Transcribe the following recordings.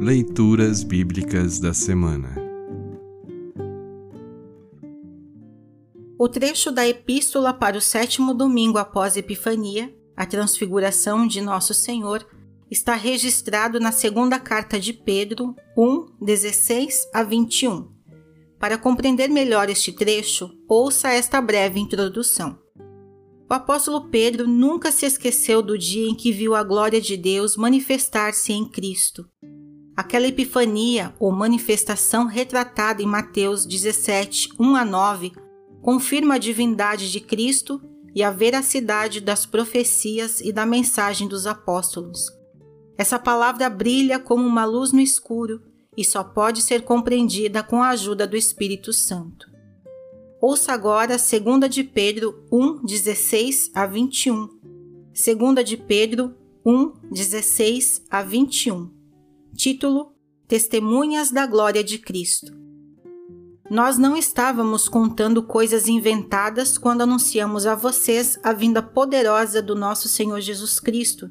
Leituras Bíblicas da Semana O trecho da Epístola para o sétimo domingo após Epifania, a transfiguração de Nosso Senhor, está registrado na segunda carta de Pedro 1, 16 a 21. Para compreender melhor este trecho, ouça esta breve introdução. O apóstolo Pedro nunca se esqueceu do dia em que viu a glória de Deus manifestar-se em Cristo. Aquela epifania ou manifestação retratada em Mateus 17, 1 a 9, confirma a divindade de Cristo e a veracidade das profecias e da mensagem dos apóstolos. Essa palavra brilha como uma luz no escuro e só pode ser compreendida com a ajuda do Espírito Santo. Ouça agora 2 de Pedro 1, 16 a 21. 2 de Pedro 1, 16 a 21. Título: Testemunhas da Glória de Cristo. Nós não estávamos contando coisas inventadas quando anunciamos a vocês a vinda poderosa do nosso Senhor Jesus Cristo,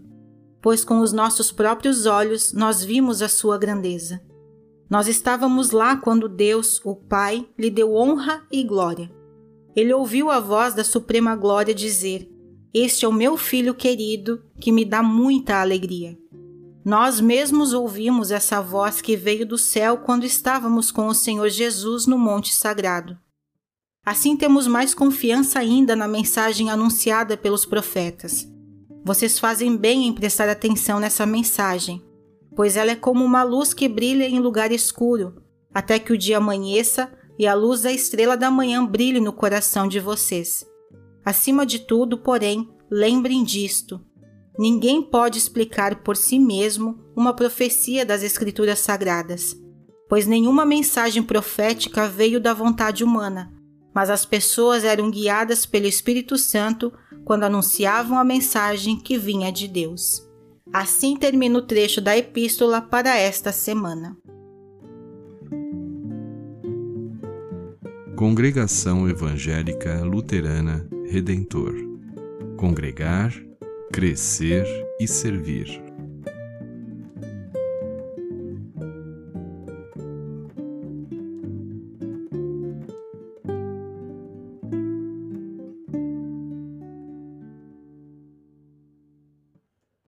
pois com os nossos próprios olhos nós vimos a sua grandeza. Nós estávamos lá quando Deus, o Pai, lhe deu honra e glória. Ele ouviu a voz da Suprema Glória dizer: Este é o meu filho querido, que me dá muita alegria. Nós mesmos ouvimos essa voz que veio do céu quando estávamos com o Senhor Jesus no Monte Sagrado. Assim temos mais confiança ainda na mensagem anunciada pelos profetas. Vocês fazem bem em prestar atenção nessa mensagem, pois ela é como uma luz que brilha em lugar escuro, até que o dia amanheça e a luz da estrela da manhã brilhe no coração de vocês. Acima de tudo, porém, lembrem disto: ninguém pode explicar por si mesmo uma profecia das Escrituras Sagradas, pois nenhuma mensagem profética veio da vontade humana, mas as pessoas eram guiadas pelo Espírito Santo quando anunciavam a mensagem que vinha de Deus. Assim termina o trecho da epístola para esta semana. Congregação Evangélica Luterana Redentor Congregar, Crescer e Servir.